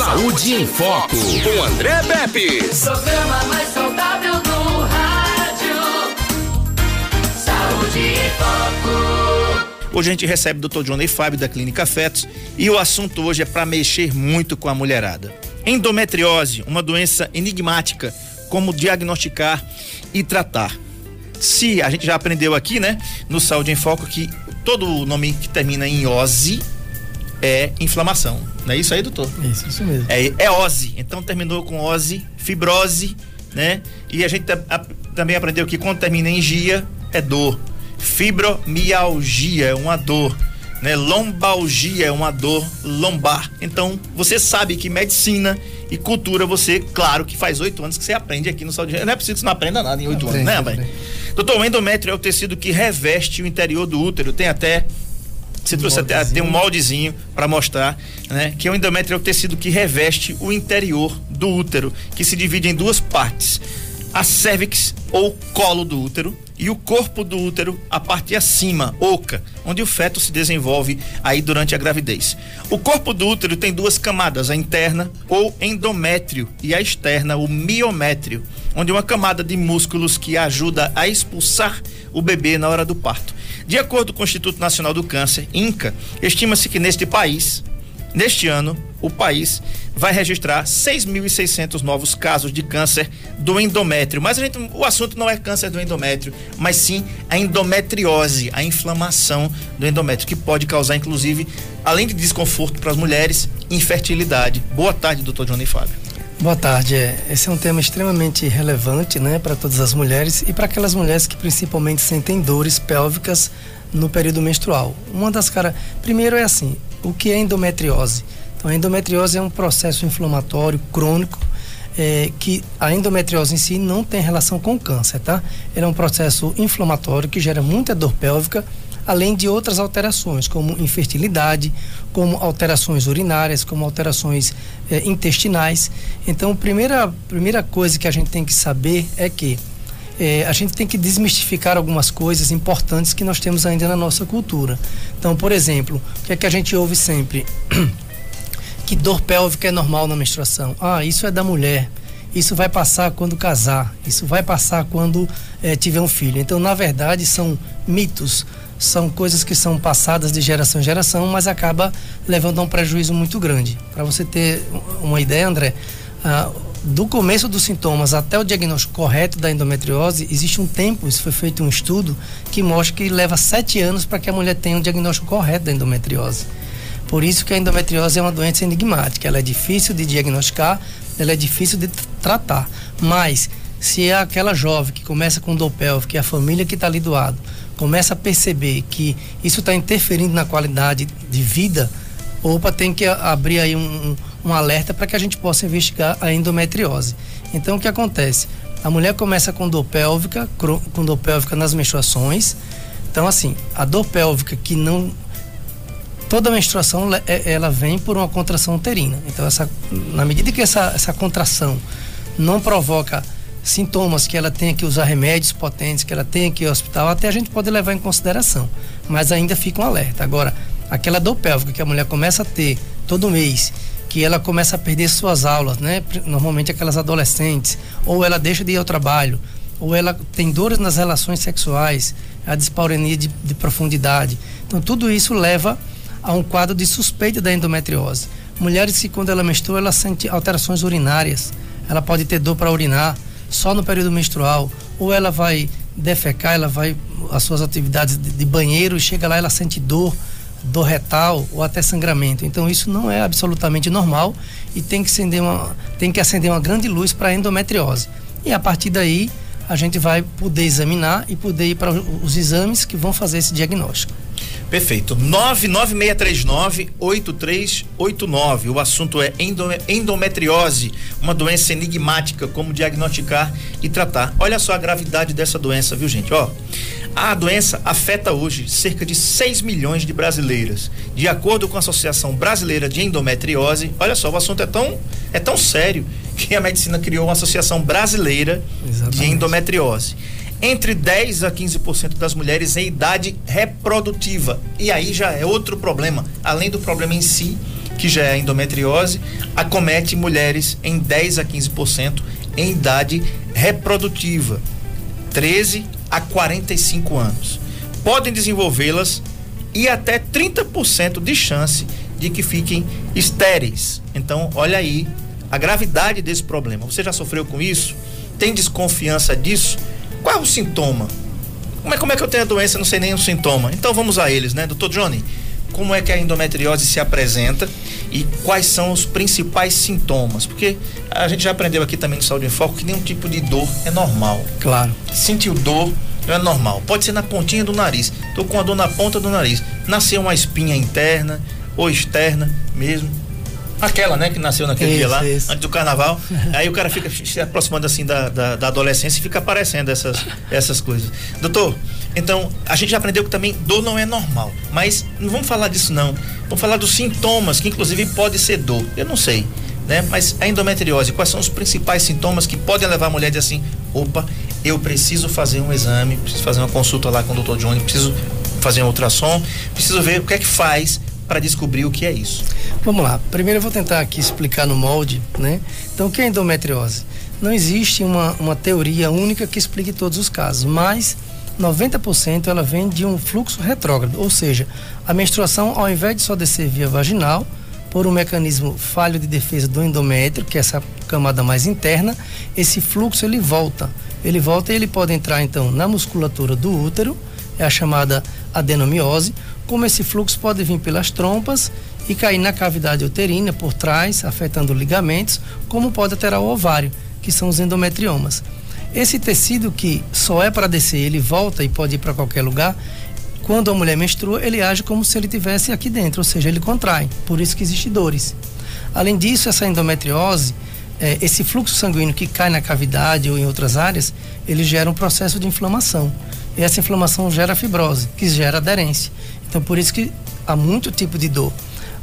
Saúde em Foco, com André Pepe. Programa mais saudável do rádio. Saúde em Foco. Hoje a gente recebe o Dr. Johnny Fábio da Clínica Fetos e o assunto hoje é para mexer muito com a mulherada. Endometriose, uma doença enigmática, como diagnosticar e tratar. Se a gente já aprendeu aqui, né, no Saúde em Foco que todo nome que termina em ose é inflamação. Não é isso aí, doutor? Isso, isso mesmo. É, é ose. Então terminou com ose, fibrose, né? E a gente a- também aprendeu que quando termina em gia, é dor. Fibromialgia é uma dor. Né? Lombalgia é uma dor lombar. Então, você sabe que medicina e cultura, você, claro que faz oito anos que você aprende aqui no Saúde. Não é possível que você não aprenda nada em oito anos, né, aprende. Doutor, o endométrio é o tecido que reveste o interior do útero. Tem até você trouxe até tem um moldezinho para mostrar, né? Que o endométrio é o tecido que reveste o interior do útero, que se divide em duas partes: a cervix ou colo do útero e o corpo do útero, a parte acima, oca, onde o feto se desenvolve aí durante a gravidez. O corpo do útero tem duas camadas, a interna ou endométrio e a externa, o miométrio, onde uma camada de músculos que ajuda a expulsar o bebê na hora do parto. De acordo com o Instituto Nacional do Câncer, INCA, estima-se que neste país, neste ano, o país vai registrar 6.600 novos casos de câncer do endométrio. Mas gente, o assunto não é câncer do endométrio, mas sim a endometriose, a inflamação do endométrio, que pode causar, inclusive, além de desconforto para as mulheres, infertilidade. Boa tarde, doutor Johnny Fábio. Boa tarde. É, esse é um tema extremamente relevante, né, para todas as mulheres e para aquelas mulheres que principalmente sentem dores pélvicas no período menstrual. Uma das caras, primeiro é assim, o que é endometriose? Então, a endometriose é um processo inflamatório crônico é, que a endometriose em si não tem relação com câncer, tá? Ele é um processo inflamatório que gera muita dor pélvica, além de outras alterações, como infertilidade, como alterações urinárias, como alterações eh, intestinais. Então, a primeira, primeira coisa que a gente tem que saber é que eh, a gente tem que desmistificar algumas coisas importantes que nós temos ainda na nossa cultura. Então, por exemplo, o que é que a gente ouve sempre? que dor pélvica é normal na menstruação. Ah, isso é da mulher. Isso vai passar quando casar. Isso vai passar quando eh, tiver um filho. Então, na verdade, são mitos, são coisas que são passadas de geração em geração, mas acaba levando a um prejuízo muito grande. Para você ter uma ideia, André, ah, do começo dos sintomas até o diagnóstico correto da endometriose, existe um tempo, isso foi feito um estudo, que mostra que leva sete anos para que a mulher tenha um diagnóstico correto da endometriose. Por isso que a endometriose é uma doença enigmática. Ela é difícil de diagnosticar, ela é difícil de tratar. Mas se é aquela jovem que começa com dor pélvica a família que está ali do lado começa a perceber que isso está interferindo na qualidade de vida, opa, tem que abrir aí um, um, alerta para que a gente possa investigar a endometriose. Então o que acontece? A mulher começa com dor pélvica, com dor pélvica nas menstruações. Então assim, a dor pélvica que não toda menstruação é- ela vem por uma contração uterina. Então, essa, na medida que essa, essa contração não provoca sintomas que ela tenha que usar remédios potentes, que ela tenha que ir ao hospital, até a gente pode levar em consideração. Mas ainda fica um alerta. Agora, aquela dor pélvica que a mulher começa a ter todo mês, que ela começa a perder suas aulas, né? Normalmente aquelas adolescentes, ou ela deixa de ir ao trabalho, ou ela tem dores nas relações sexuais, a dispareunia de, de profundidade. Então, tudo isso leva a um quadro de suspeita da endometriose. Mulheres que, quando ela menstrua, ela sente alterações urinárias. Ela pode ter dor para urinar só no período menstrual, ou ela vai defecar, ela vai às suas atividades de, de banheiro e chega lá ela sente dor, dor retal ou até sangramento. Então isso não é absolutamente normal e tem que acender uma, tem que acender uma grande luz para a endometriose. E a partir daí a gente vai poder examinar e poder ir para os exames que vão fazer esse diagnóstico. Perfeito. 99639-8389. O assunto é endo- endometriose, uma doença enigmática, como diagnosticar e tratar. Olha só a gravidade dessa doença, viu, gente? Ó, a doença afeta hoje cerca de 6 milhões de brasileiras. De acordo com a Associação Brasileira de Endometriose, olha só, o assunto é tão, é tão sério que a medicina criou uma Associação Brasileira de Exatamente. Endometriose entre 10 a 15% das mulheres em idade reprodutiva. E aí já é outro problema, além do problema em si, que já é a endometriose, acomete mulheres em 10 a 15% em idade reprodutiva, 13 a 45 anos. Podem desenvolvê-las e até 30% de chance de que fiquem estéreis. Então, olha aí a gravidade desse problema. Você já sofreu com isso? Tem desconfiança disso? Qual é o sintoma? Como é, como é que eu tenho a doença e não sei nem o sintoma? Então vamos a eles, né? Doutor Johnny, como é que a endometriose se apresenta e quais são os principais sintomas? Porque a gente já aprendeu aqui também no Saúde em Foco que nenhum tipo de dor é normal. Claro. Sentiu dor não é normal. Pode ser na pontinha do nariz. Tô com a dor na ponta do nariz. Nasceu uma espinha interna ou externa mesmo. Aquela, né, que nasceu naquele Isso, dia lá, isso. antes do carnaval. Aí o cara fica se aproximando assim da, da, da adolescência e fica aparecendo essas, essas coisas. Doutor, então, a gente já aprendeu que também dor não é normal. Mas não vamos falar disso não. Vamos falar dos sintomas, que inclusive pode ser dor. Eu não sei. Né? Mas a endometriose, quais são os principais sintomas que podem levar a mulher a dizer assim: opa, eu preciso fazer um exame, preciso fazer uma consulta lá com o doutor Johnny, preciso fazer um ultrassom, preciso ver o que é que faz para descobrir o que é isso. Vamos lá. Primeiro eu vou tentar aqui explicar no molde, né? Então, o que é endometriose? Não existe uma, uma teoria única que explique todos os casos, mas 90% ela vem de um fluxo retrógrado, ou seja, a menstruação, ao invés de só descer via vaginal, por um mecanismo falho de defesa do endométrio, que é essa camada mais interna, esse fluxo ele volta. Ele volta e ele pode entrar então na musculatura do útero, é a chamada adenomiose, como esse fluxo pode vir pelas trompas e cair na cavidade uterina por trás, afetando ligamentos, como pode alterar o ovário, que são os endometriomas. Esse tecido que só é para descer, ele volta e pode ir para qualquer lugar. Quando a mulher menstrua, ele age como se ele tivesse aqui dentro, ou seja, ele contrai. Por isso que existem dores. Além disso, essa endometriose, eh, esse fluxo sanguíneo que cai na cavidade ou em outras áreas, ele gera um processo de inflamação. E essa inflamação gera fibrose, que gera aderência. Então, por isso que há muito tipo de dor.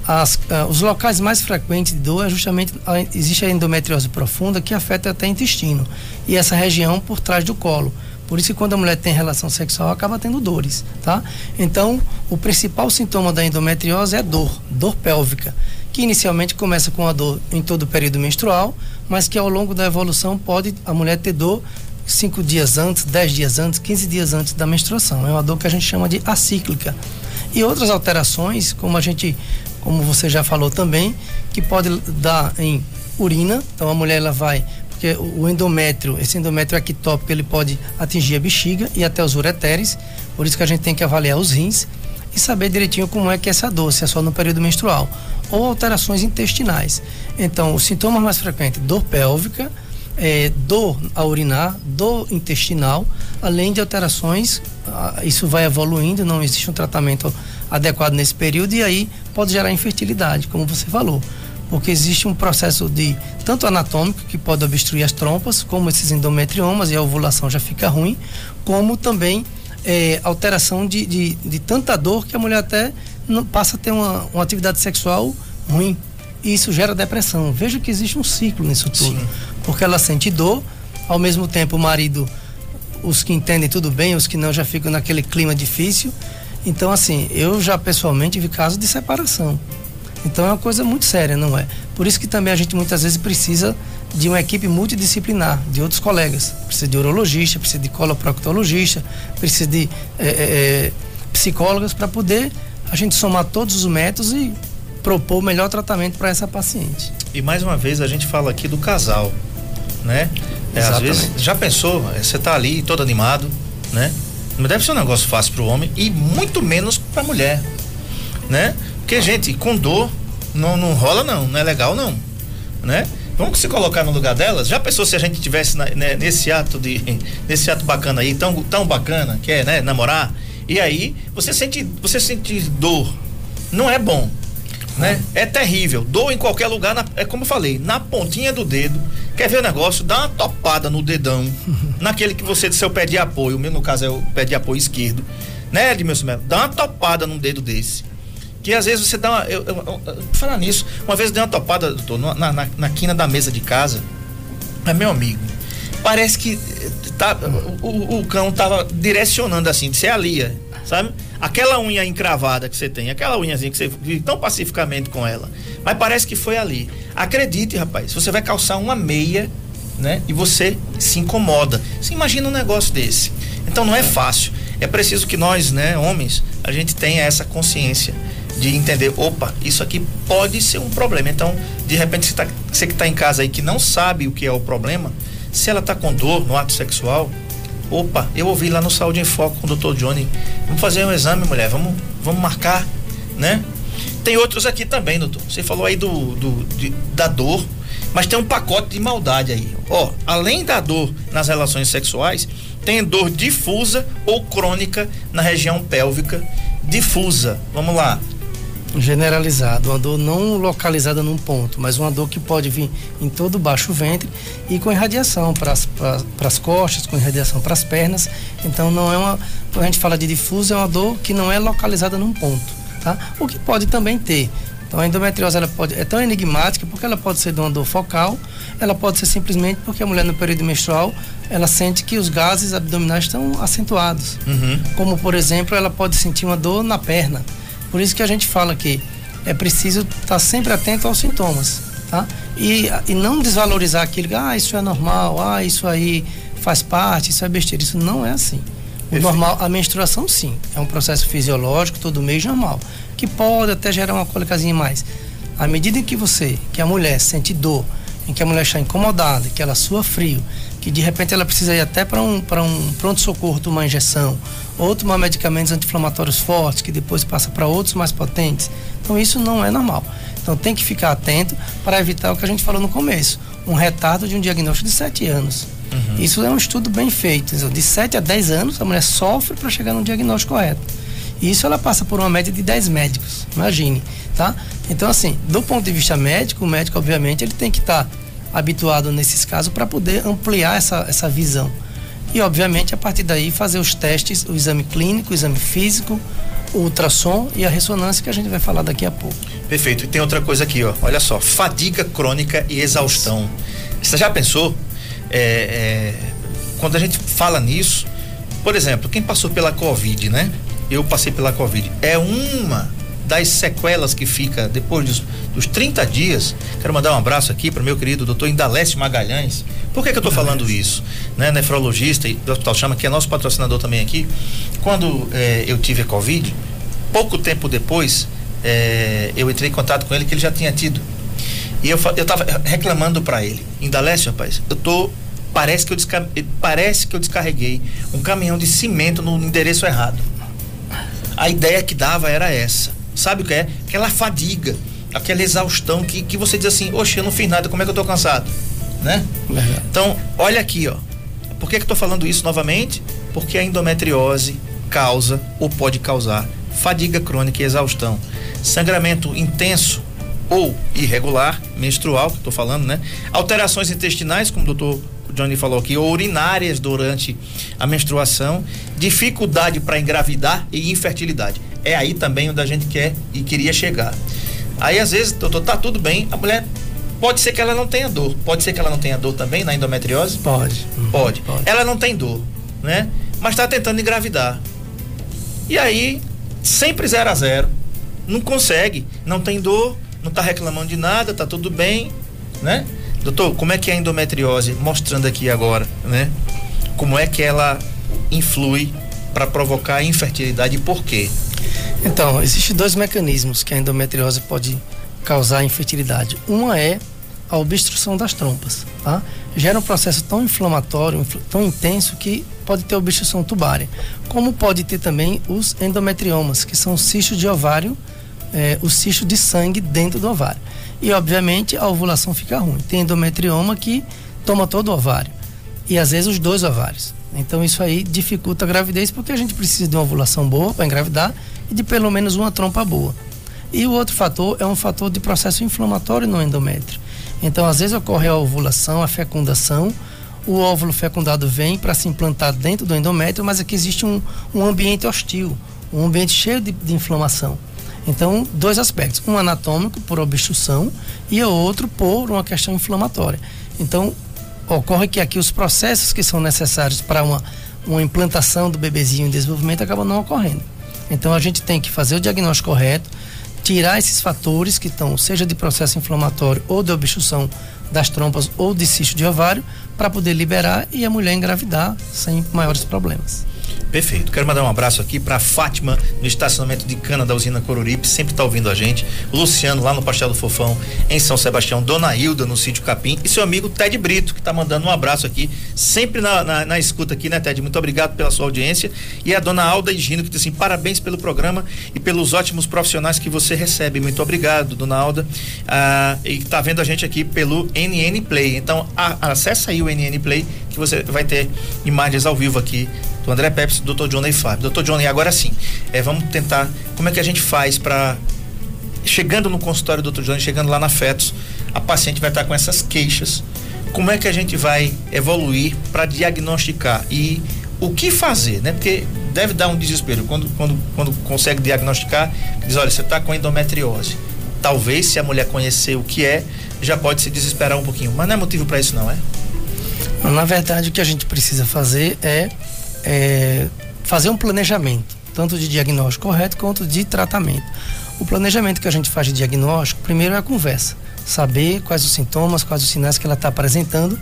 As, ah, os locais mais frequentes de dor é justamente a, existe a endometriose profunda que afeta até o intestino e essa região por trás do colo. Por isso que quando a mulher tem relação sexual acaba tendo dores, tá? Então, o principal sintoma da endometriose é dor, dor pélvica, que inicialmente começa com a dor em todo o período menstrual, mas que ao longo da evolução pode a mulher ter dor cinco dias antes, dez dias antes, 15 dias antes da menstruação. É uma dor que a gente chama de acíclica. E outras alterações, como a gente, como você já falou também, que pode dar em urina. Então a mulher ela vai, porque o endométrio, esse endométrio ectópico, ele pode atingir a bexiga e até os ureteres. Por isso que a gente tem que avaliar os rins e saber direitinho como é que é essa dor, se é só no período menstrual ou alterações intestinais. Então, os sintomas mais frequentes, dor pélvica, é, dor a urinar, dor intestinal, além de alterações, isso vai evoluindo, não existe um tratamento adequado nesse período e aí pode gerar infertilidade, como você falou. Porque existe um processo de tanto anatômico que pode obstruir as trompas, como esses endometriomas e a ovulação já fica ruim, como também é, alteração de, de, de tanta dor que a mulher até não, passa a ter uma, uma atividade sexual ruim. Isso gera depressão. Veja que existe um ciclo nisso tudo. Sim. Porque ela sente dor, ao mesmo tempo o marido, os que entendem tudo bem, os que não já ficam naquele clima difícil. Então, assim, eu já pessoalmente vi casos de separação. Então é uma coisa muito séria, não é? Por isso que também a gente muitas vezes precisa de uma equipe multidisciplinar, de outros colegas. Precisa de urologista, precisa de coloproctologista, precisa de eh, eh, psicólogas para poder a gente somar todos os métodos e propor o melhor tratamento para essa paciente. E mais uma vez a gente fala aqui do casal, né? É, às vezes, já pensou, é, você tá ali todo animado, né? Não deve ser um negócio fácil pro homem e muito menos pra mulher, né? Porque, gente, com dor não, não rola não, não é legal não, né? Vamos se colocar no lugar delas. Já pensou se a gente tivesse na- né, nesse ato de nesse ato bacana aí, tão tão bacana, que é, né, namorar? E aí você sente você sente dor. Não é bom, né? É terrível. Dor em qualquer lugar, na- é como eu falei, na pontinha do dedo. Quer ver o negócio? Dá uma topada no dedão, naquele que você seu pé de apoio, o meu no caso é o pé de apoio esquerdo, né, Edmilson Melo? Dá uma topada num dedo desse. Que às vezes você dá uma. Eu, eu, eu, eu- falar nisso, uma vez eu dei uma topada, doutor, na, na, na quina da mesa de casa. É meu amigo. Parece que eh, tá, o, o- cão tava direcionando assim, de ser ali, é, sabe? Aquela unha encravada que você tem, aquela unhazinha que você vive tão pacificamente com ela. Mas parece que foi ali. Acredite, rapaz, você vai calçar uma meia, né? E você se incomoda. Você imagina um negócio desse. Então não é fácil. É preciso que nós, né, homens, a gente tenha essa consciência de entender, opa, isso aqui pode ser um problema. Então, de repente, você, tá, você que está em casa aí que não sabe o que é o problema, se ela está com dor no ato sexual, opa, eu ouvi lá no Saúde em Foco com o doutor Johnny, vamos fazer um exame, mulher, vamos, vamos marcar, né? Tem outros aqui também, doutor. Você falou aí do, do de, da dor, mas tem um pacote de maldade aí. Ó, além da dor nas relações sexuais, tem dor difusa ou crônica na região pélvica. Difusa, vamos lá generalizado, uma dor não localizada num ponto, mas uma dor que pode vir em todo o baixo ventre e com irradiação para as costas, com irradiação para as pernas. Então não é uma, quando a gente fala de difuso, é uma dor que não é localizada num ponto, tá? O que pode também ter. Então a endometriose ela pode, é tão enigmática porque ela pode ser de uma dor focal, ela pode ser simplesmente porque a mulher no período menstrual ela sente que os gases abdominais estão acentuados. Uhum. Como por exemplo, ela pode sentir uma dor na perna por isso que a gente fala que é preciso estar tá sempre atento aos sintomas, tá? E, e não desvalorizar aquilo, ah, isso é normal, ah, isso aí faz parte, isso é besteira. Isso não é assim. O normal, a menstruação sim, é um processo fisiológico, todo mês normal, que pode até gerar uma cólicazinha mais. À medida em que você, que a mulher sente dor, em que a mulher está incomodada, que ela sua frio, que de repente ela precisa ir até para um, um pronto-socorro tomar injeção, ou tomar medicamentos anti-inflamatórios fortes, que depois passa para outros mais potentes. Então isso não é normal. Então tem que ficar atento para evitar o que a gente falou no começo, um retardo de um diagnóstico de 7 anos. Uhum. Isso é um estudo bem feito. De 7 a 10 anos, a mulher sofre para chegar no diagnóstico correto. E isso ela passa por uma média de 10 médicos, imagine, tá? Então, assim, do ponto de vista médico, o médico, obviamente, ele tem que estar tá habituado nesses casos para poder ampliar essa, essa visão. E, obviamente, a partir daí fazer os testes, o exame clínico, o exame físico, o ultrassom e a ressonância que a gente vai falar daqui a pouco. Perfeito. E tem outra coisa aqui, ó. Olha só, fadiga crônica e exaustão. Você já pensou? É, é, quando a gente fala nisso, por exemplo, quem passou pela Covid, né? Eu passei pela Covid. É uma das sequelas que fica depois dos, dos 30 dias. Quero mandar um abraço aqui para meu querido doutor Indaleste Magalhães. Por que, que eu estou falando isso? Né? Nefrologista e do Hospital Chama, que é nosso patrocinador também aqui. Quando é, eu tive a Covid, pouco tempo depois, é, eu entrei em contato com ele que ele já tinha tido. E eu, eu tava reclamando para ele, Indaleste, rapaz, eu tô parece que eu, desca, parece que eu descarreguei um caminhão de cimento no endereço errado. A ideia que dava era essa. Sabe o que é? Aquela fadiga, aquela exaustão que, que você diz assim, oxe, eu não fiz nada, como é que eu tô cansado? Né? Então, olha aqui, ó. Por que que eu tô falando isso novamente? Porque a endometriose causa ou pode causar fadiga crônica e exaustão. Sangramento intenso ou irregular, menstrual, que estou falando, né? Alterações intestinais, como o doutor Johnny falou aqui, ou urinárias durante a menstruação, dificuldade para engravidar e infertilidade é aí também onde a gente quer e queria chegar. Aí às vezes, doutor, tá tudo bem, a mulher pode ser que ela não tenha dor. Pode ser que ela não tenha dor também na endometriose? Pode. Uhum, pode. pode. Ela não tem dor, né? Mas está tentando engravidar. E aí, sempre zero a zero. Não consegue, não tem dor, não está reclamando de nada, tá tudo bem, né? Doutor, como é que é a endometriose? Mostrando aqui agora, né? Como é que ela influi para provocar infertilidade e por quê? Então, existem dois mecanismos que a endometriose pode causar infertilidade. Uma é a obstrução das trompas, tá? Gera um processo tão inflamatório, tão intenso que pode ter obstrução tubária. Como pode ter também os endometriomas, que são cistos de ovário, é, o cisto de sangue dentro do ovário. E, obviamente, a ovulação fica ruim. Tem endometrioma que toma todo o ovário. E, às vezes, os dois ovários. Então isso aí dificulta a gravidez porque a gente precisa de uma ovulação boa para engravidar e de pelo menos uma trompa boa. E o outro fator é um fator de processo inflamatório no endométrio. Então às vezes ocorre a ovulação, a fecundação, o óvulo fecundado vem para se implantar dentro do endométrio, mas aqui existe um, um ambiente hostil, um ambiente cheio de, de inflamação. Então, dois aspectos: um anatômico, por obstrução, e o outro por uma questão inflamatória. Então, ocorre que aqui os processos que são necessários para uma, uma implantação do bebezinho em desenvolvimento acabam não ocorrendo. Então a gente tem que fazer o diagnóstico correto, tirar esses fatores que estão, seja de processo inflamatório ou de obstrução das trompas ou de cisto de ovário, para poder liberar e a mulher engravidar sem maiores problemas. Perfeito. Quero mandar um abraço aqui para Fátima, no estacionamento de cana da usina Coruripe, sempre está ouvindo a gente. Luciano, lá no Pastel do Fofão, em São Sebastião. Dona Hilda, no sítio Capim. E seu amigo Ted Brito, que está mandando um abraço aqui, sempre na, na, na, escuta aqui, né, Ted? Muito obrigado pela sua audiência. E a dona Alda Higino, que diz assim: parabéns pelo programa e pelos ótimos profissionais que você recebe. Muito obrigado, dona Alda. Ah, e está vendo a gente aqui pelo NN Play. Então, a, acessa aí o NN Play, que você vai ter imagens ao vivo aqui do André Pepsi, do Dr. Johnny Fábio. Dr. Johnny, agora sim, é, vamos tentar, como é que a gente faz para chegando no consultório do Dr. Johnny, chegando lá na Fetos, a paciente vai estar com essas queixas. Como é que a gente vai evoluir para diagnosticar e o que fazer, né? Porque deve dar um desespero quando, quando, quando consegue diagnosticar, diz, olha, você está com endometriose. Talvez, se a mulher conhecer o que é, já pode se desesperar um pouquinho. Mas não é motivo para isso, não é? Na verdade, o que a gente precisa fazer é é, fazer um planejamento, tanto de diagnóstico correto quanto de tratamento. O planejamento que a gente faz de diagnóstico, primeiro é a conversa, saber quais os sintomas, quais os sinais que ela está apresentando,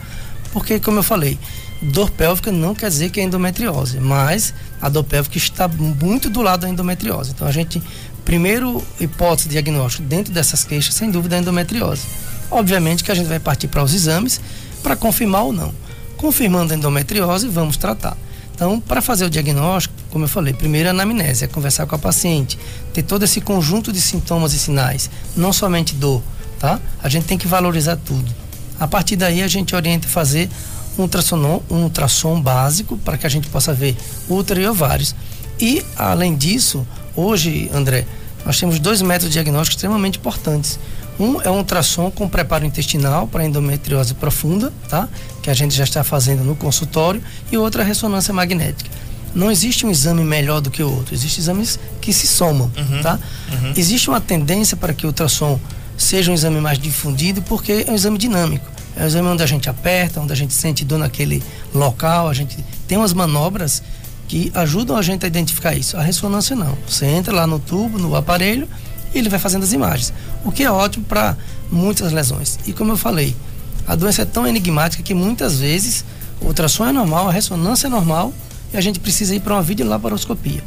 porque, como eu falei, dor pélvica não quer dizer que é endometriose, mas a dor pélvica está muito do lado da endometriose. Então, a gente, primeiro hipótese de diagnóstico dentro dessas queixas, sem dúvida, é a endometriose. Obviamente que a gente vai partir para os exames para confirmar ou não. Confirmando a endometriose, vamos tratar. Então, para fazer o diagnóstico, como eu falei, primeiro a anamnese, é conversar com a paciente, ter todo esse conjunto de sintomas e sinais, não somente dor, tá? A gente tem que valorizar tudo. A partir daí, a gente orienta a fazer um ultrassom, um ultrassom básico para que a gente possa ver útero e ovários. E, além disso, hoje, André, nós temos dois métodos de diagnóstico extremamente importantes. Um é um ultrassom com preparo intestinal para endometriose profunda, tá? Que a gente já está fazendo no consultório, e outra é a ressonância magnética. Não existe um exame melhor do que o outro, existem exames que se somam, uhum, tá? Uhum. Existe uma tendência para que o ultrassom seja um exame mais difundido porque é um exame dinâmico. É um exame onde a gente aperta, onde a gente sente dor naquele local, a gente tem umas manobras que ajudam a gente a identificar isso. A ressonância não. Você entra lá no tubo, no aparelho, e ele vai fazendo as imagens, o que é ótimo para muitas lesões. E como eu falei, a doença é tão enigmática que muitas vezes o ultrassom é normal, a ressonância é normal e a gente precisa ir para uma videolaparoscopia.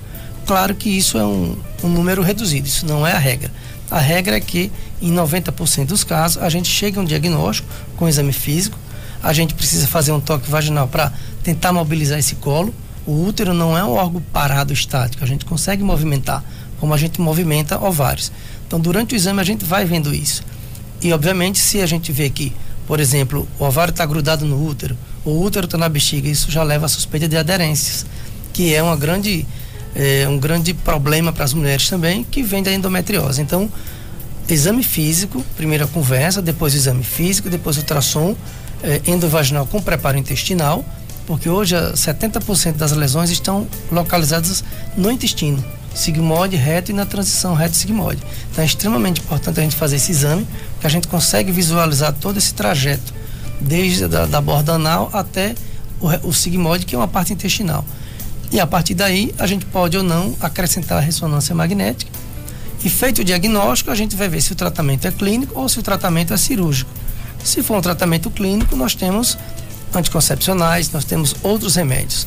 Claro que isso é um, um número reduzido, isso não é a regra. A regra é que em 90% dos casos a gente chega a um diagnóstico com um exame físico, a gente precisa fazer um toque vaginal para tentar mobilizar esse colo. O útero não é um órgão parado estático, a gente consegue movimentar como a gente movimenta ovários. Então, durante o exame, a gente vai vendo isso. E, obviamente, se a gente vê que, por exemplo, o ovário está grudado no útero, o útero está na bexiga, isso já leva a suspeita de aderências, que é uma grande, é, um grande problema para as mulheres também, que vem da endometriose. Então, exame físico, primeiro a conversa, depois exame físico, depois ultrassom é, endovaginal com preparo intestinal, porque hoje 70% das lesões estão localizadas no intestino sigmoide, reto e na transição reto-sigmoide. Então é extremamente importante a gente fazer esse exame, que a gente consegue visualizar todo esse trajeto, desde a da borda anal até o, o sigmoide, que é uma parte intestinal. E a partir daí a gente pode ou não acrescentar a ressonância magnética. E feito o diagnóstico, a gente vai ver se o tratamento é clínico ou se o tratamento é cirúrgico. Se for um tratamento clínico, nós temos anticoncepcionais, nós temos outros remédios.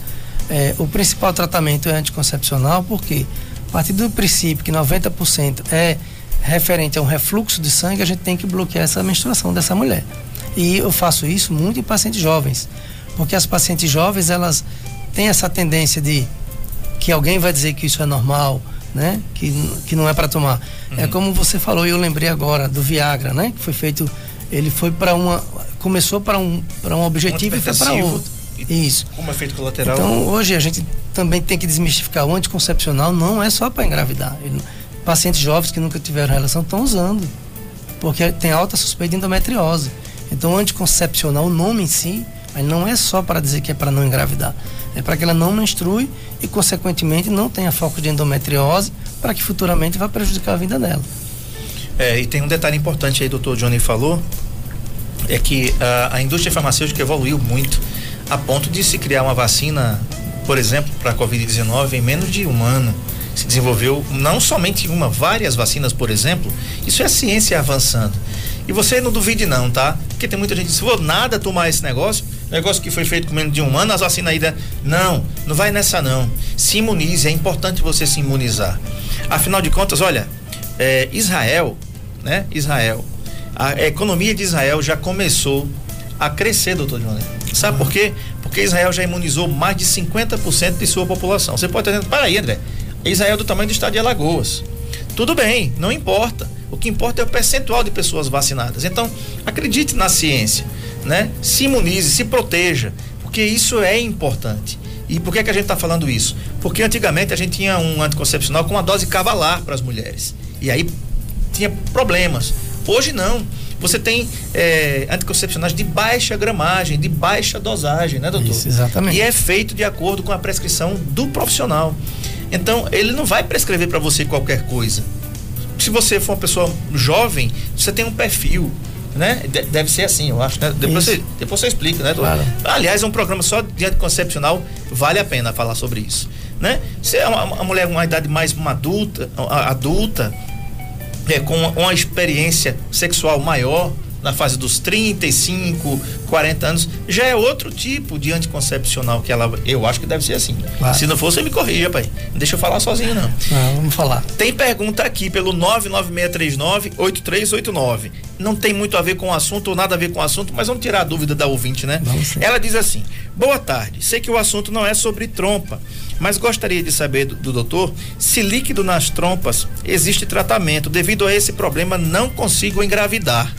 É, o principal tratamento é anticoncepcional porque a partir do princípio que 90% é referente a um refluxo de sangue, a gente tem que bloquear essa menstruação dessa mulher. E eu faço isso muito em pacientes jovens, porque as pacientes jovens, elas têm essa tendência de que alguém vai dizer que isso é normal, né? Que, que não é para tomar. É uhum. É como você falou, e eu lembrei agora do Viagra, né? Que foi feito, ele foi para uma começou para um para um objetivo um e foi para outro. Isso. Como efeito colateral. Então, hoje a gente também tem que desmistificar o anticoncepcional não é só para engravidar. pacientes jovens que nunca tiveram relação estão usando, porque tem alta suspeita de endometriose. Então, o anticoncepcional, o nome em si, mas não é só para dizer que é para não engravidar. É para que ela não menstrue e, consequentemente, não tenha foco de endometriose, para que futuramente vá prejudicar a vida dela. É, e tem um detalhe importante aí, doutor Johnny falou, é que a, a indústria farmacêutica evoluiu muito a ponto de se criar uma vacina, por exemplo, para a Covid-19 em menos de um ano. se desenvolveu não somente uma, várias vacinas, por exemplo. Isso é ciência avançando. E você não duvide não, tá? Porque tem muita gente que diz, vou nada tomar esse negócio, negócio que foi feito com menos de um ano, as vacinas ainda. Não, não vai nessa não. Se imunize, é importante você se imunizar. Afinal de contas, olha, é, Israel, né? Israel, a economia de Israel já começou a crescer, doutor Johnny. Sabe por quê? Porque Israel já imunizou mais de 50% de sua população. Você pode estar dizendo, para aí, André, Israel é do tamanho do estado de Alagoas. Tudo bem, não importa. O que importa é o percentual de pessoas vacinadas. Então, acredite na ciência, né? Se imunize, se proteja, porque isso é importante. E por que, que a gente está falando isso? Porque antigamente a gente tinha um anticoncepcional com uma dose cavalar para as mulheres. E aí tinha problemas. Hoje não. Você tem é, anticoncepcionais de baixa gramagem, de baixa dosagem, né, doutor? Isso, exatamente. E é feito de acordo com a prescrição do profissional. Então, ele não vai prescrever para você qualquer coisa. Se você for uma pessoa jovem, você tem um perfil, né? Deve ser assim, eu acho, né? Depois, você, depois você explica, né? Claro. Aliás, é um programa só de anticoncepcional, vale a pena falar sobre isso, né? Se é uma, uma mulher com uma idade mais uma adulta, adulta, é, com uma experiência sexual maior, na fase dos 35, 40 anos, já é outro tipo de anticoncepcional que ela, eu acho que deve ser assim. Claro. Se não for, você me corrija, pai. Não deixa eu falar sozinho, não. Não, vamos falar. Tem pergunta aqui pelo 99639-8389. Não tem muito a ver com o assunto ou nada a ver com o assunto, mas vamos tirar a dúvida da ouvinte, né? Ela diz assim: Boa tarde, sei que o assunto não é sobre trompa, mas gostaria de saber do, do doutor se líquido nas trompas existe tratamento. Devido a esse problema, não consigo engravidar.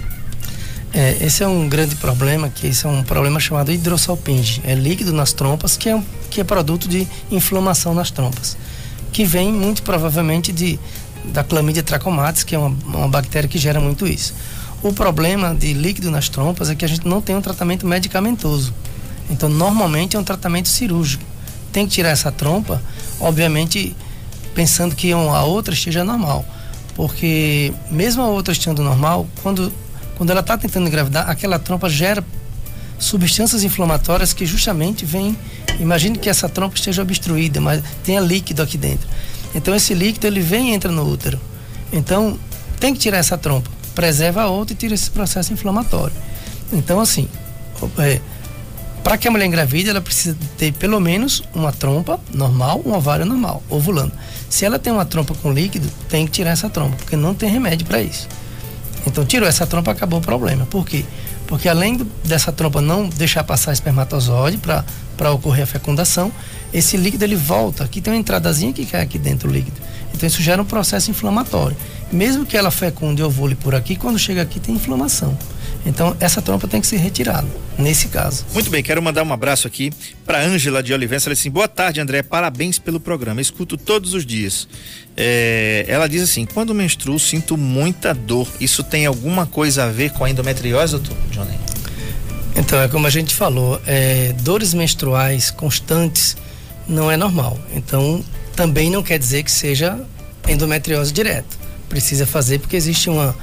É, esse é um grande problema, que esse é um problema chamado hidrossalpinge. É líquido nas trompas, que é, que é produto de inflamação nas trompas. Que vem muito provavelmente de, da clamídia trachomatis, que é uma, uma bactéria que gera muito isso. O problema de líquido nas trompas é que a gente não tem um tratamento medicamentoso. Então, normalmente é um tratamento cirúrgico. Tem que tirar essa trompa, obviamente, pensando que a outra esteja normal. Porque, mesmo a outra estando normal, quando quando ela está tentando engravidar, aquela trompa gera substâncias inflamatórias que justamente vêm. Imagine que essa trompa esteja obstruída, mas tenha líquido aqui dentro. Então esse líquido ele vem e entra no útero. Então tem que tirar essa trompa, preserva a outra e tira esse processo inflamatório. Então assim, é, para que a mulher engravide, ela precisa ter pelo menos uma trompa normal, um ovário normal, ovulando. Se ela tem uma trompa com líquido, tem que tirar essa trompa, porque não tem remédio para isso. Então, tirou essa trompa, acabou o problema. Por quê? Porque além do, dessa trompa não deixar passar espermatozoide para ocorrer a fecundação, esse líquido ele volta. Aqui tem uma entradazinha que cai aqui dentro do líquido. Então, isso gera um processo inflamatório. Mesmo que ela fecunde ovule por aqui, quando chega aqui tem inflamação. Então, essa trompa tem que ser retirada, nesse caso. Muito bem, quero mandar um abraço aqui para Ângela de Olivença. Ela disse assim: boa tarde, André, parabéns pelo programa. Eu escuto todos os dias. É, ela diz assim: quando menstruo, sinto muita dor. Isso tem alguma coisa a ver com a endometriose, doutor Johnny? Então, é como a gente falou: é, dores menstruais constantes não é normal. Então, também não quer dizer que seja endometriose direto. Precisa fazer porque existe uma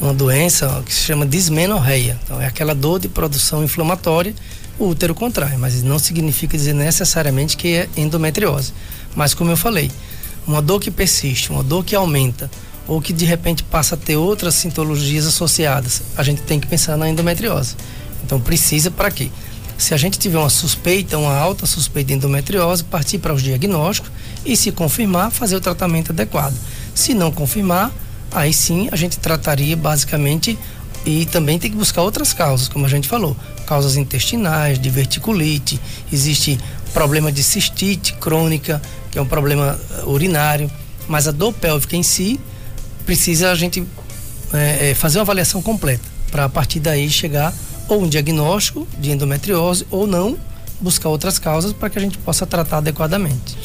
uma doença que se chama dismenorreia. Então, é aquela dor de produção inflamatória, o útero contrai, mas não significa dizer necessariamente que é endometriose. Mas, como eu falei, uma dor que persiste, uma dor que aumenta, ou que de repente passa a ter outras sintologias associadas, a gente tem que pensar na endometriose. Então, precisa para quê? Se a gente tiver uma suspeita, uma alta suspeita de endometriose, partir para os diagnósticos e, se confirmar, fazer o tratamento adequado. Se não confirmar, aí sim a gente trataria basicamente e também tem que buscar outras causas, como a gente falou, causas intestinais, de verticulite, existe problema de cistite crônica, que é um problema eh, urinário, mas a dor pélvica em si precisa a gente é, fazer uma avaliação completa para a partir daí chegar ou um diagnóstico de endometriose ou não buscar outras causas para que a gente possa tratar adequadamente.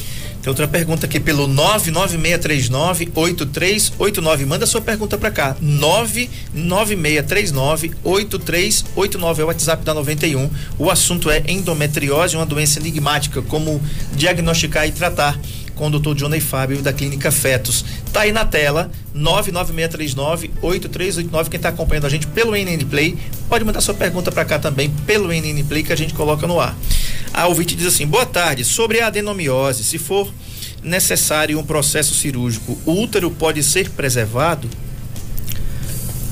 Tem outra pergunta aqui pelo 996398389. Manda sua pergunta para cá. 996398389 é o WhatsApp da 91. O assunto é endometriose, uma doença enigmática, como diagnosticar e tratar com o Dr. Johnny Fábio da Clínica Fetos. Tá aí na tela, 99639-8389. Quem está acompanhando a gente pelo NN Play, pode mandar sua pergunta para cá também pelo NN Play que a gente coloca no ar. A ouvinte diz assim: boa tarde. Sobre a adenomiose, se for necessário um processo cirúrgico, o útero pode ser preservado?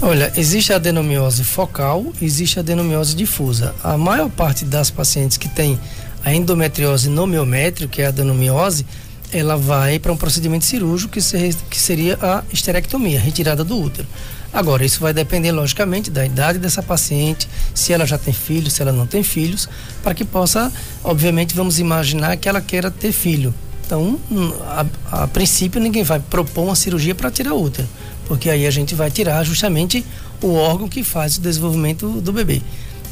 Olha, existe a adenomiose focal, existe a adenomiose difusa. A maior parte das pacientes que tem a endometriose no miométrio, que é a adenomiose, ela vai para um procedimento cirúrgico que, ser, que seria a esterectomia, retirada do útero. Agora, isso vai depender, logicamente, da idade dessa paciente, se ela já tem filhos, se ela não tem filhos, para que possa, obviamente, vamos imaginar que ela queira ter filho. Então, hum, a, a princípio, ninguém vai propor uma cirurgia para tirar útero, porque aí a gente vai tirar justamente o órgão que faz o desenvolvimento do bebê.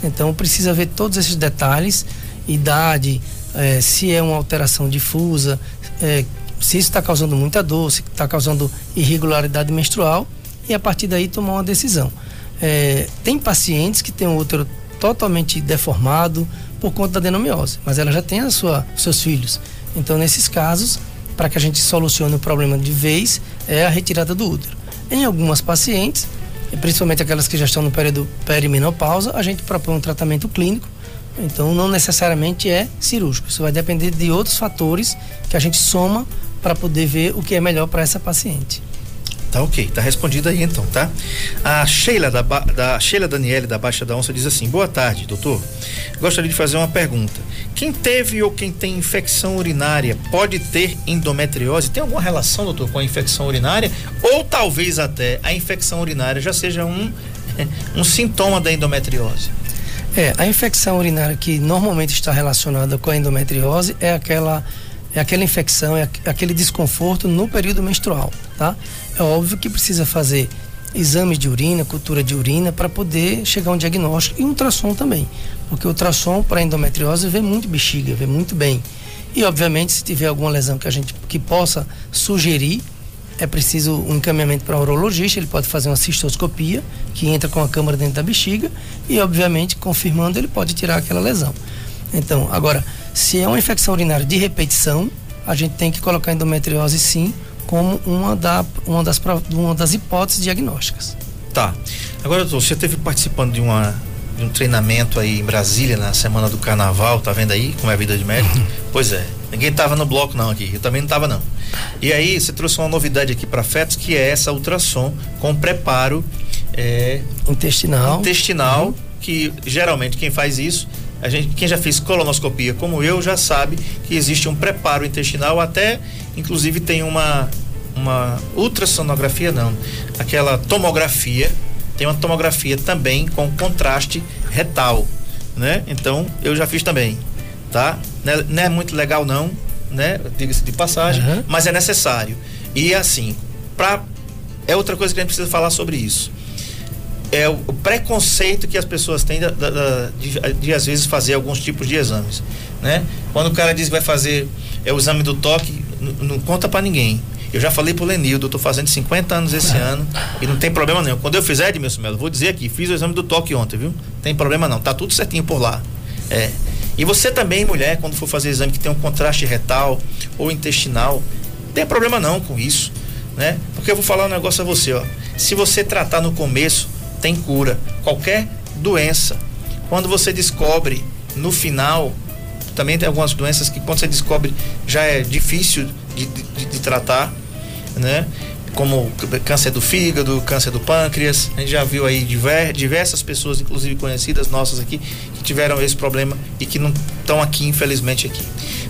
Então, precisa ver todos esses detalhes, idade, é, se é uma alteração difusa, é, se isso está causando muita dor, se está causando irregularidade menstrual e a partir daí tomar uma decisão. É, tem pacientes que têm o útero totalmente deformado por conta da adenomiose, mas ela já tem a sua, seus filhos. Então, nesses casos, para que a gente solucione o problema de vez, é a retirada do útero. Em algumas pacientes, principalmente aquelas que já estão no período perimenopausa, a gente propõe um tratamento clínico. Então, não necessariamente é cirúrgico. Isso vai depender de outros fatores que a gente soma para poder ver o que é melhor para essa paciente. Tá ok, tá respondido aí então, tá? A Sheila da, da Sheila Daniele da Baixa da Onça diz assim: Boa tarde, doutor. Gostaria de fazer uma pergunta. Quem teve ou quem tem infecção urinária pode ter endometriose? Tem alguma relação, doutor, com a infecção urinária? Ou talvez até a infecção urinária já seja um, um sintoma da endometriose? É, a infecção urinária que normalmente está relacionada com a endometriose é aquela é aquela infecção, é aquele desconforto no período menstrual, tá? É óbvio que precisa fazer exames de urina, cultura de urina para poder chegar a um diagnóstico e um ultrassom também, porque o ultrassom para endometriose vê muito bexiga, vê muito bem. E obviamente se tiver alguma lesão que a gente que possa sugerir, é preciso um encaminhamento para um urologista, ele pode fazer uma cistoscopia, que entra com a câmara dentro da bexiga e obviamente confirmando ele pode tirar aquela lesão. Então, agora, se é uma infecção urinária de repetição, a gente tem que colocar endometriose sim como uma, da, uma, das, uma das hipóteses diagnósticas. Tá. Agora, doutor, você esteve participando de, uma, de um treinamento aí em Brasília na semana do carnaval, tá vendo aí como é a vida de médico? pois é. Ninguém tava no bloco não aqui, eu também não tava não. E aí você trouxe uma novidade aqui para fetos que é essa ultrassom com preparo é, intestinal. Intestinal, uhum. que geralmente quem faz isso a gente, quem já fez colonoscopia como eu já sabe que existe um preparo intestinal, até inclusive tem uma uma ultrassonografia não, aquela tomografia, tem uma tomografia também com contraste retal, né? Então eu já fiz também, tá? Não é, é muito legal não, né? Diga-se de passagem, uhum. mas é necessário. E assim, para é outra coisa que a gente precisa falar sobre isso é o preconceito que as pessoas têm da, da, da, de, de, às vezes fazer alguns tipos de exames, né? Quando o cara diz que vai fazer é o exame do toque, não conta para ninguém. Eu já falei pro Lenildo, eu tô fazendo 50 anos esse ano e não tem problema nenhum. Quando eu fizer, Edmilson Melo, vou dizer aqui, fiz o exame do toque ontem, viu? Tem problema não, tá tudo certinho por lá. É. E você também, mulher, quando for fazer exame que tem um contraste retal ou intestinal, não tem problema não com isso, né? Porque eu vou falar um negócio a você, ó. Se você tratar no começo, tem cura. Qualquer doença. Quando você descobre no final, também tem algumas doenças que quando você descobre já é difícil de, de, de tratar, né? Como câncer do fígado, câncer do pâncreas. A gente já viu aí diversas pessoas, inclusive conhecidas nossas aqui, que tiveram esse problema e que não estão aqui, infelizmente, aqui.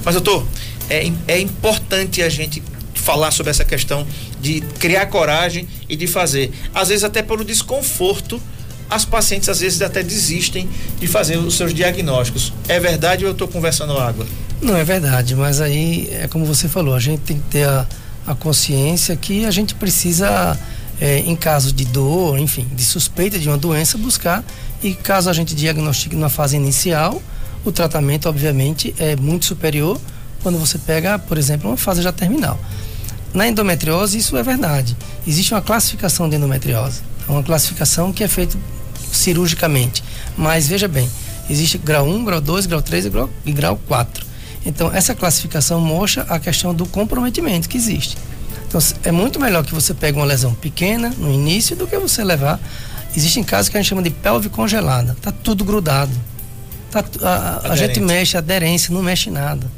Mas, doutor, é, é importante a gente falar sobre essa questão de criar coragem e de fazer. Às vezes até pelo desconforto, as pacientes às vezes até desistem de fazer os seus diagnósticos. É verdade ou eu estou conversando água? Não é verdade, mas aí é como você falou, a gente tem que ter a, a consciência que a gente precisa, é, em caso de dor, enfim, de suspeita de uma doença, buscar e caso a gente diagnostique na fase inicial, o tratamento obviamente é muito superior quando você pega, por exemplo, uma fase já terminal. Na endometriose, isso é verdade. Existe uma classificação de endometriose. É uma classificação que é feita cirurgicamente. Mas veja bem, existe grau 1, grau 2, grau 3 e grau, e grau 4. Então, essa classificação mostra a questão do comprometimento que existe. Então, é muito melhor que você pegue uma lesão pequena no início do que você levar. Existem casos que a gente chama de pelve congelada. Tá tudo grudado. Tá, a, a gente mexe, aderência, não mexe nada.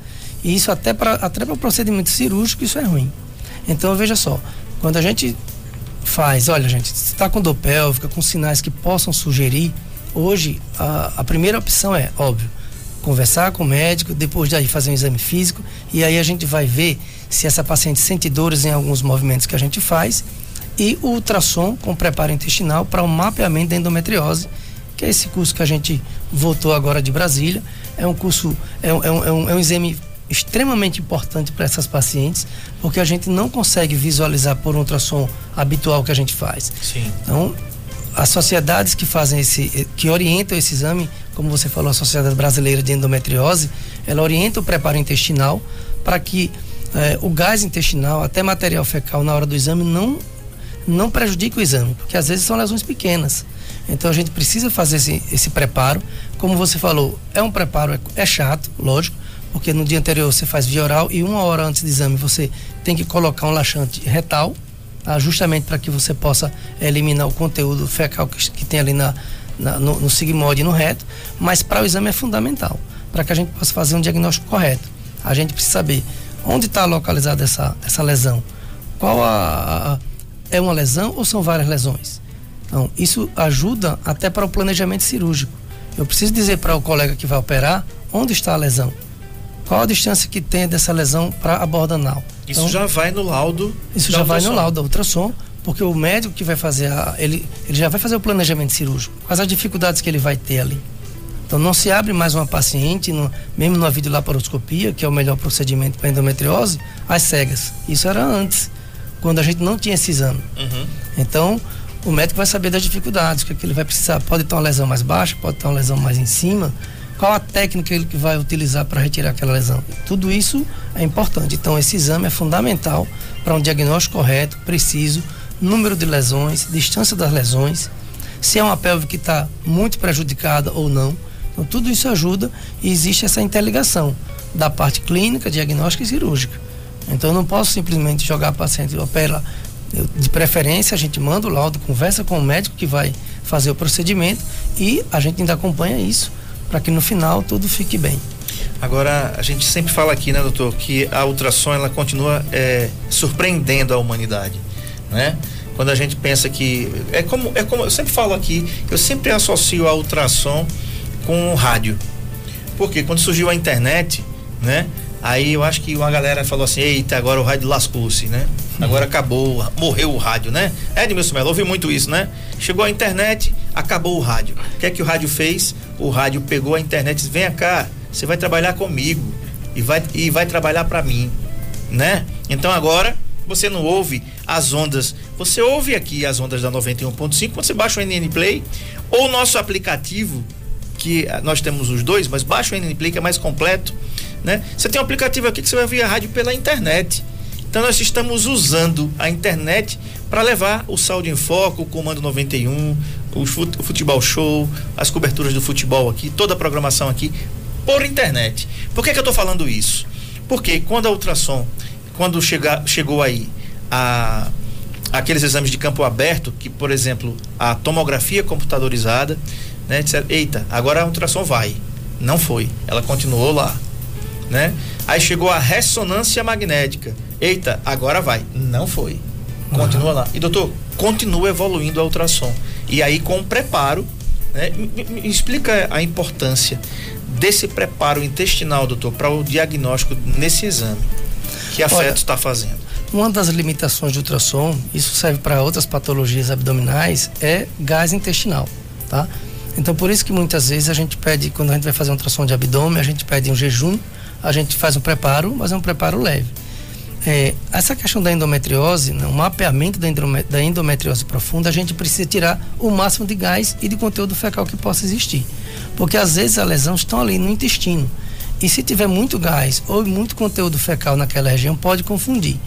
E isso até para até para procedimento cirúrgico isso é ruim. Então veja só, quando a gente faz, olha gente, se está com dor pélvica, com sinais que possam sugerir, hoje a, a primeira opção é, óbvio, conversar com o médico, depois daí fazer um exame físico e aí a gente vai ver se essa paciente sente dores em alguns movimentos que a gente faz e o ultrassom com preparo intestinal para o mapeamento da endometriose, que é esse curso que a gente voltou agora de Brasília. É um curso, é um, é um, é um, é um exame extremamente importante para essas pacientes, porque a gente não consegue visualizar por um ultrassom habitual que a gente faz. Sim. Então, as sociedades que fazem esse, que orientam esse exame, como você falou, a Sociedade Brasileira de Endometriose, ela orienta o preparo intestinal para que eh, o gás intestinal, até material fecal na hora do exame, não, não prejudique o exame, porque às vezes são lesões pequenas. Então a gente precisa fazer esse, esse preparo. Como você falou, é um preparo, é, é chato, lógico, porque no dia anterior você faz via oral e uma hora antes do exame você tem que colocar um laxante retal ah, justamente para que você possa eliminar o conteúdo fecal que, que tem ali na, na no, no sigmoide e no reto, mas para o exame é fundamental, para que a gente possa fazer um diagnóstico correto. A gente precisa saber onde está localizada essa, essa lesão, qual a, a, é uma lesão ou são várias lesões. Então, isso ajuda até para o planejamento cirúrgico. Eu preciso dizer para o colega que vai operar onde está a lesão, qual a distância que tem dessa lesão para a borda anal. Isso Então, já vai no laudo. isso já vai no ultrassom. laudo da ultrassom, porque o médico que vai fazer a, ele, ele já vai fazer o planejamento cirúrgico, quais as dificuldades que ele vai ter ali. Então não se abre mais uma paciente, no, mesmo na videolaparoscopia, que é o melhor procedimento para endometriose, às cegas. Isso era antes, quando a gente não tinha esse exame. Uhum. Então, o médico vai saber das dificuldades, o que, é que ele vai precisar. Pode ter uma lesão mais baixa, pode ter uma lesão mais em cima. Qual a técnica ele que vai utilizar para retirar aquela lesão? Tudo isso é importante. Então, esse exame é fundamental para um diagnóstico correto, preciso, número de lesões, distância das lesões, se é uma pelve que está muito prejudicada ou não. Então, tudo isso ajuda e existe essa interligação da parte clínica, diagnóstica e cirúrgica. Então, eu não posso simplesmente jogar a paciente, opera de preferência, a gente manda o laudo, conversa com o médico que vai fazer o procedimento e a gente ainda acompanha isso para que no final tudo fique bem. Agora, a gente sempre fala aqui, né, doutor, que a ultrassom ela continua é, surpreendendo a humanidade, né? Quando a gente pensa que é como é como eu sempre falo aqui, eu sempre associo a ultrassom com o rádio. Porque quando surgiu a internet, né? Aí eu acho que uma galera falou assim: "Eita, agora o rádio lascou-se, né? Agora acabou, morreu o rádio, né?" Edmilson Melo ouvi muito isso, né? Chegou a internet, acabou o rádio. O que é que o rádio fez? O rádio pegou a internet e disse: "Venha cá, você vai trabalhar comigo e vai e vai trabalhar para mim", né? Então agora você não ouve as ondas, você ouve aqui as ondas da 91.5 quando você baixa o NN Play ou o nosso aplicativo que ah, nós temos os dois, mas baixa o NN Play que é mais completo, né? Você tem um aplicativo aqui que você vai ouvir a rádio pela internet. Então nós estamos usando a internet para levar o Saúde em Foco, o Comando 91, o fut- o Futebol Show, as coberturas do futebol aqui, toda a programação aqui por internet. Por que, que eu estou falando isso? Porque quando a ultrassom, quando chega, chegou aí a aqueles exames de campo aberto, que por exemplo a tomografia computadorizada, né, disseram, eita, agora a ultrassom vai. Não foi, ela continuou lá, né? Aí chegou a ressonância magnética. Eita, agora vai. Não foi. Continua lá. E doutor, continua evoluindo a ultrassom. E aí com o preparo, né? Me, me- explica a importância desse preparo intestinal, doutor, para o diagnóstico nesse exame. Que afeto Olha, está fazendo? Uma das limitações de ultrassom, isso serve para outras patologias abdominais, é gás intestinal, tá? Então por isso que muitas vezes a gente pede, quando a gente vai fazer um ultrassom de abdômen, a gente pede um jejum, a gente faz um preparo, mas é um preparo leve. É, essa questão da endometriose, né, o mapeamento da, endome- da endometriose profunda, a gente precisa tirar o máximo de gás e de conteúdo fecal que possa existir. Porque às vezes a lesão está ali no intestino. E se tiver muito gás ou muito conteúdo fecal naquela região, pode confundir.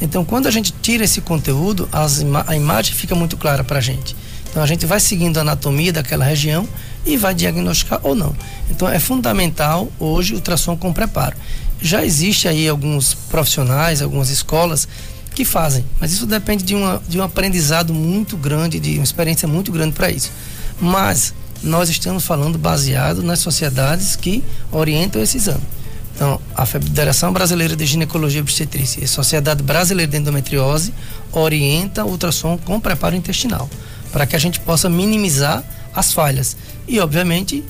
Então, quando a gente tira esse conteúdo, as a imagem fica muito clara para a gente. Então, a gente vai seguindo a anatomia daquela região e vai diagnosticar ou não. Então, é fundamental hoje o ultrassom com preparo. Já existe aí alguns profissionais, algumas escolas que fazem, mas isso depende de, uma, de um aprendizado muito grande, de uma experiência muito grande para isso. Mas nós estamos falando baseado nas sociedades que orientam esse exame. Então, a Federação Brasileira de Ginecologia e Obstetrícia e a Sociedade Brasileira de Endometriose orienta o ultrassom com preparo intestinal, para que a gente possa minimizar as falhas e, obviamente,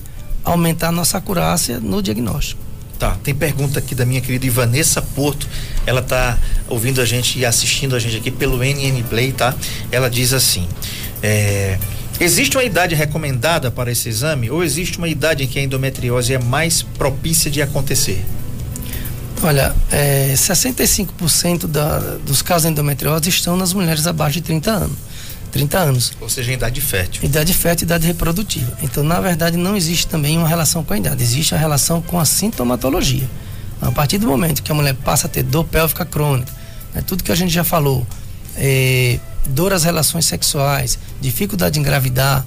aumentar a nossa acurácia no diagnóstico. Tá, tem pergunta aqui da minha querida Ivanessa Porto. Ela tá ouvindo a gente e assistindo a gente aqui pelo NN Play, tá? Ela diz assim: é, existe uma idade recomendada para esse exame ou existe uma idade em que a endometriose é mais propícia de acontecer? Olha, é, 65% da, dos casos de endometriose estão nas mulheres abaixo de 30 anos. 30 anos. Ou seja, idade fértil. Idade fértil e idade reprodutiva. Então, na verdade, não existe também uma relação com a idade, existe a relação com a sintomatologia. A partir do momento que a mulher passa a ter dor pélvica crônica, né, tudo que a gente já falou, é, dor às relações sexuais, dificuldade de engravidar,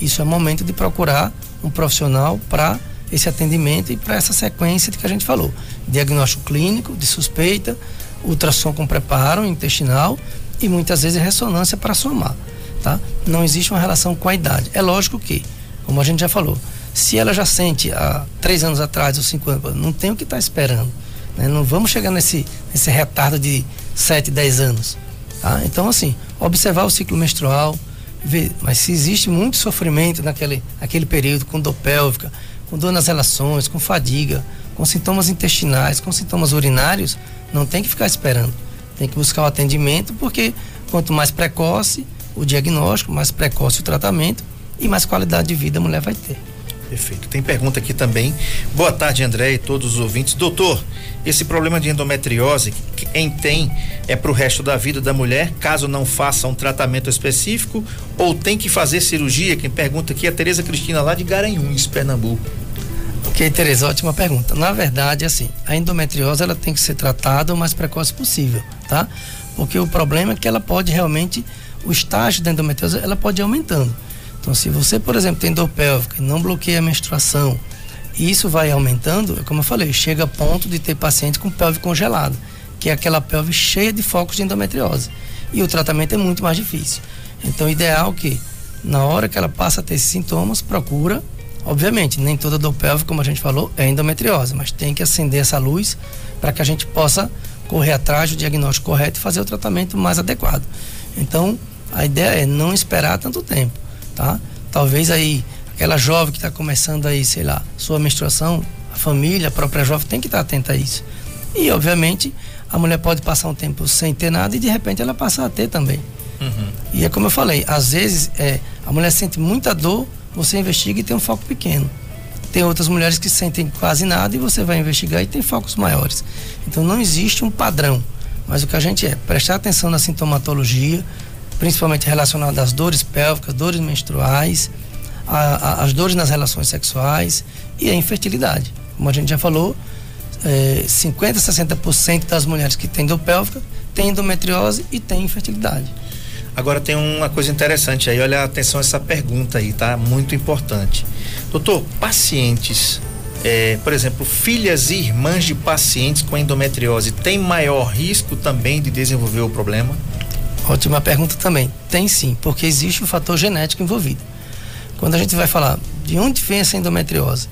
isso é momento de procurar um profissional para esse atendimento e para essa sequência de que a gente falou. Diagnóstico clínico, de suspeita, ultrassom com preparo intestinal e muitas vezes ressonância para somar, tá? Não existe uma relação com a idade. É lógico que, como a gente já falou, se ela já sente há três anos atrás ou cinco anos, não tem o que estar tá esperando. Né? Não vamos chegar nesse, nesse retardo de sete, dez anos. Tá? Então, assim, observar o ciclo menstrual, ver, mas se existe muito sofrimento naquele, naquele período, com dor pélvica, com dor nas relações, com fadiga, com sintomas intestinais, com sintomas urinários, não tem que ficar esperando. Tem que buscar o atendimento, porque quanto mais precoce o diagnóstico, mais precoce o tratamento e mais qualidade de vida a mulher vai ter. Perfeito. Tem pergunta aqui também. Boa tarde, André e todos os ouvintes. Doutor, esse problema de endometriose, quem tem é para o resto da vida da mulher, caso não faça um tratamento específico, ou tem que fazer cirurgia? Quem pergunta aqui é a Tereza Cristina, lá de Garanhuns, Pernambuco. Ok, Tereza, ótima pergunta. Na verdade, assim, a endometriose ela tem que ser tratada o mais precoce possível, tá? Porque o problema é que ela pode realmente, o estágio da endometriose, ela pode ir aumentando. Então, se você, por exemplo, tem dor pélvica e não bloqueia a menstruação, isso vai aumentando, como eu falei, chega a ponto de ter paciente com pelve congelada, que é aquela pelve cheia de focos de endometriose. E o tratamento é muito mais difícil. Então, ideal é que, na hora que ela passa a ter esses sintomas, procura Obviamente, nem toda dor pélvica, como a gente falou, é endometriose, mas tem que acender essa luz para que a gente possa correr atrás do diagnóstico correto e fazer o tratamento mais adequado. Então, a ideia é não esperar tanto tempo, tá? Talvez aí aquela jovem que está começando aí, sei lá, sua menstruação, a família, a própria jovem tem que estar tá atenta a isso. E, obviamente, a mulher pode passar um tempo sem ter nada e de repente ela passa a ter também. Uhum. E é como eu falei, às vezes é, a mulher sente muita dor você investiga e tem um foco pequeno. Tem outras mulheres que sentem quase nada e você vai investigar e tem focos maiores. Então não existe um padrão. Mas o que a gente é prestar atenção na sintomatologia, principalmente relacionada às dores pélvicas, dores menstruais, a, a, as dores nas relações sexuais e a infertilidade. Como a gente já falou, é, 50, 60% das mulheres que têm dor pélvica têm endometriose e têm infertilidade. Agora tem uma coisa interessante aí, olha atenção essa pergunta aí, tá? Muito importante. Doutor, pacientes, é, por exemplo, filhas e irmãs de pacientes com endometriose têm maior risco também de desenvolver o problema? Ótima pergunta também. Tem sim, porque existe o fator genético envolvido. Quando a gente vai falar de onde vem essa endometriose,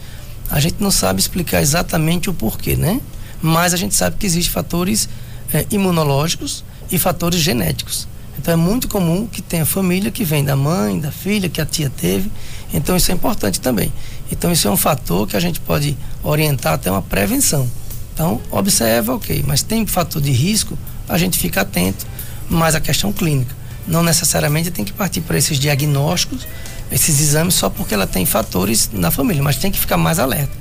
a gente não sabe explicar exatamente o porquê, né? Mas a gente sabe que existem fatores é, imunológicos e fatores genéticos. Então é muito comum que tenha família que vem da mãe, da filha, que a tia teve. Então isso é importante também. Então isso é um fator que a gente pode orientar até uma prevenção. Então observa, ok, mas tem fator de risco, a gente fica atento, mas a questão clínica. Não necessariamente tem que partir para esses diagnósticos, esses exames só porque ela tem fatores na família, mas tem que ficar mais alerta.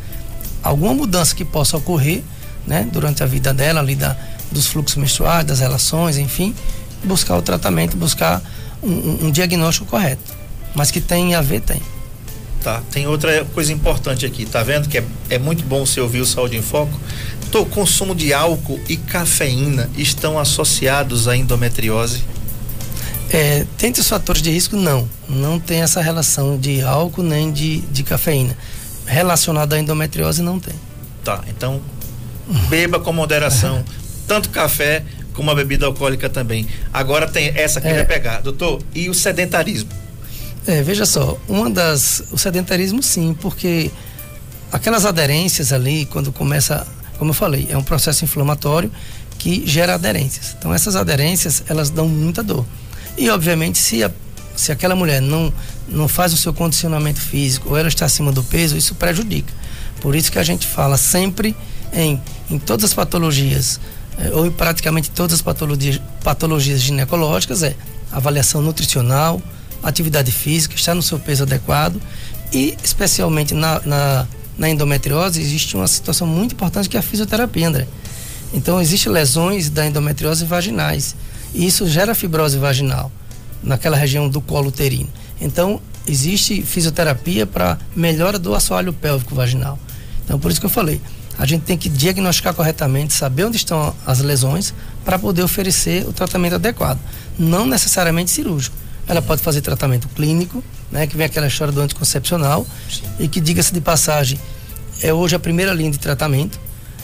Alguma mudança que possa ocorrer, né, durante a vida dela, ali da, dos fluxos menstruais, das relações, enfim, buscar o tratamento, buscar um, um diagnóstico correto. Mas que tem a ver, tem. Tá, tem outra coisa importante aqui, tá vendo que é, é muito bom você ouvir o Saúde em Foco? O consumo de álcool e cafeína estão associados à endometriose? É, dentre os fatores de risco, não. Não tem essa relação de álcool nem de, de cafeína. Relacionado à endometriose, não tem. Tá, então beba com moderação, tanto café com uma bebida alcoólica também. Agora tem essa que é. vai pegar. Doutor, e o sedentarismo? É, veja só, uma das. O sedentarismo sim, porque aquelas aderências ali, quando começa. como eu falei, é um processo inflamatório que gera aderências. Então essas aderências, elas dão muita dor. E obviamente se, a, se aquela mulher não, não faz o seu condicionamento físico ou ela está acima do peso, isso prejudica. Por isso que a gente fala sempre em, em todas as patologias, ou em praticamente todas as patologias, patologias ginecológicas, é avaliação nutricional, atividade física, estar no seu peso adequado e especialmente na, na, na endometriose existe uma situação muito importante que é a fisioterapia, André. Então, existem lesões da endometriose vaginais. E isso gera fibrose vaginal naquela região do colo uterino. Então, existe fisioterapia para melhora do assoalho pélvico vaginal. Então, por isso que eu falei, a gente tem que diagnosticar corretamente, saber onde estão as lesões para poder oferecer o tratamento adequado. Não necessariamente cirúrgico. Ela pode fazer tratamento clínico, né, que vem aquela história do anticoncepcional Sim. e que diga-se de passagem é hoje a primeira linha de tratamento.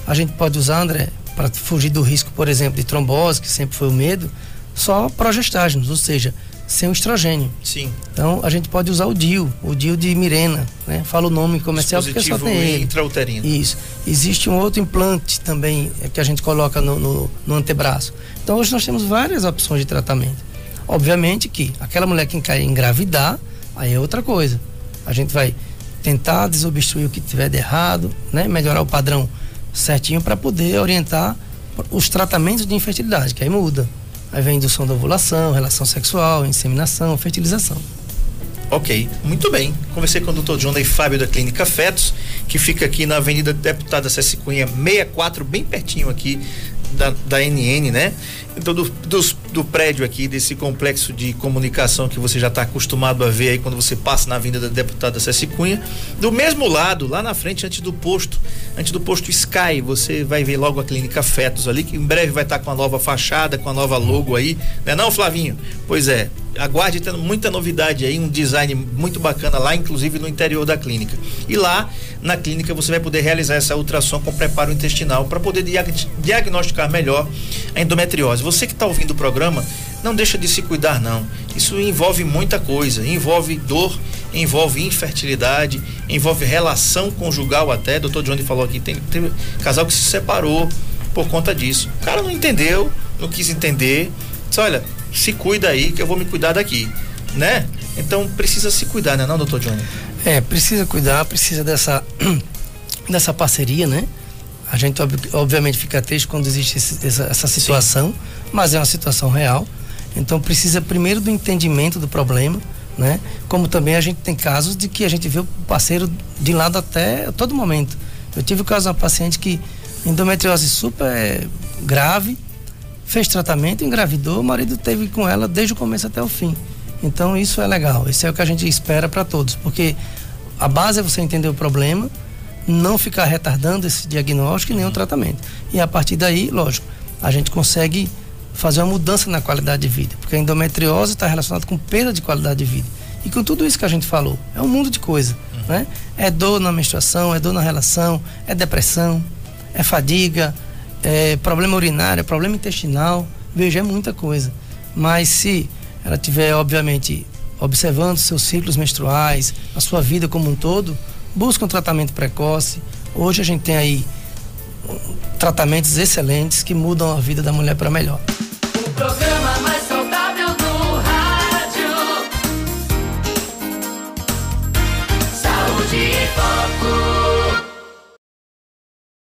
A gente pode usar, André, para fugir do risco, por exemplo, de trombose, que sempre foi o medo, só progestágenos, ou seja, sem o estrogênio. Sim. Então a gente pode usar o DIU, o DIU de Mirena, né? Fala o nome comercial porque só tem ele. intrauterino. Isso. Existe um outro implante também é, que a gente coloca no, no, no antebraço. Então hoje nós temos várias opções de tratamento. Obviamente que aquela mulher que engravidar, aí é outra coisa. A gente vai tentar desobstruir o que tiver de errado, né? Melhorar o padrão certinho para poder orientar os tratamentos de infertilidade, que aí muda. Aí vem indução da ovulação, relação sexual, inseminação, fertilização. Ok, muito bem. Conversei com o Dr. John e Fábio da Clínica Fetos, que fica aqui na Avenida Deputada César Cunha 64, bem pertinho aqui da, da NN, né? Então, do, dos, do prédio aqui, desse complexo de comunicação que você já está acostumado a ver aí quando você passa na Avenida da Deputada César Cunha. Do mesmo lado, lá na frente, antes do posto, antes do posto Sky, você vai ver logo a Clínica Fetos ali, que em breve vai estar tá com a nova fachada, com a nova logo aí. Não é não, Flavinho? Pois é, aguarde tendo muita novidade aí, um design muito bacana lá, inclusive no interior da clínica. E lá na clínica você vai poder realizar essa ultrassom com preparo intestinal para poder diagnosticar melhor a endometriose. Você que está ouvindo o programa, não deixa de se cuidar não. Isso envolve muita coisa, envolve dor, envolve infertilidade, envolve relação conjugal até. Doutor Johnny falou aqui, tem, tem casal que se separou por conta disso. O cara não entendeu, não quis entender. Disse, olha, se cuida aí que eu vou me cuidar daqui, né? Então precisa se cuidar, né, não, doutor Johnny? É, precisa cuidar, precisa dessa, dessa parceria, né? A gente obviamente fica triste quando existe essa, essa, situação, Sim. mas é uma situação real. Então precisa primeiro do entendimento do problema, né? Como também a gente tem casos de que a gente vê o parceiro de lado até todo momento. Eu tive o caso de uma paciente que endometriose super grave, fez tratamento, engravidou, o marido teve com ela desde o começo até o fim. Então isso é legal, isso é o que a gente espera para todos, porque a base é você entender o problema, não ficar retardando esse diagnóstico e nem o tratamento. E a partir daí, lógico, a gente consegue fazer uma mudança na qualidade de vida, porque a endometriose está relacionada com perda de qualidade de vida. E com tudo isso que a gente falou, é um mundo de coisa, né? É dor na menstruação, é dor na relação, é depressão, é fadiga, é problema urinário, é problema intestinal, veja, é muita coisa. Mas se ela tiver, obviamente, observando seus ciclos menstruais, a sua vida como um todo, busca um tratamento precoce. Hoje a gente tem aí tratamentos excelentes que mudam a vida da mulher para melhor. O programa mais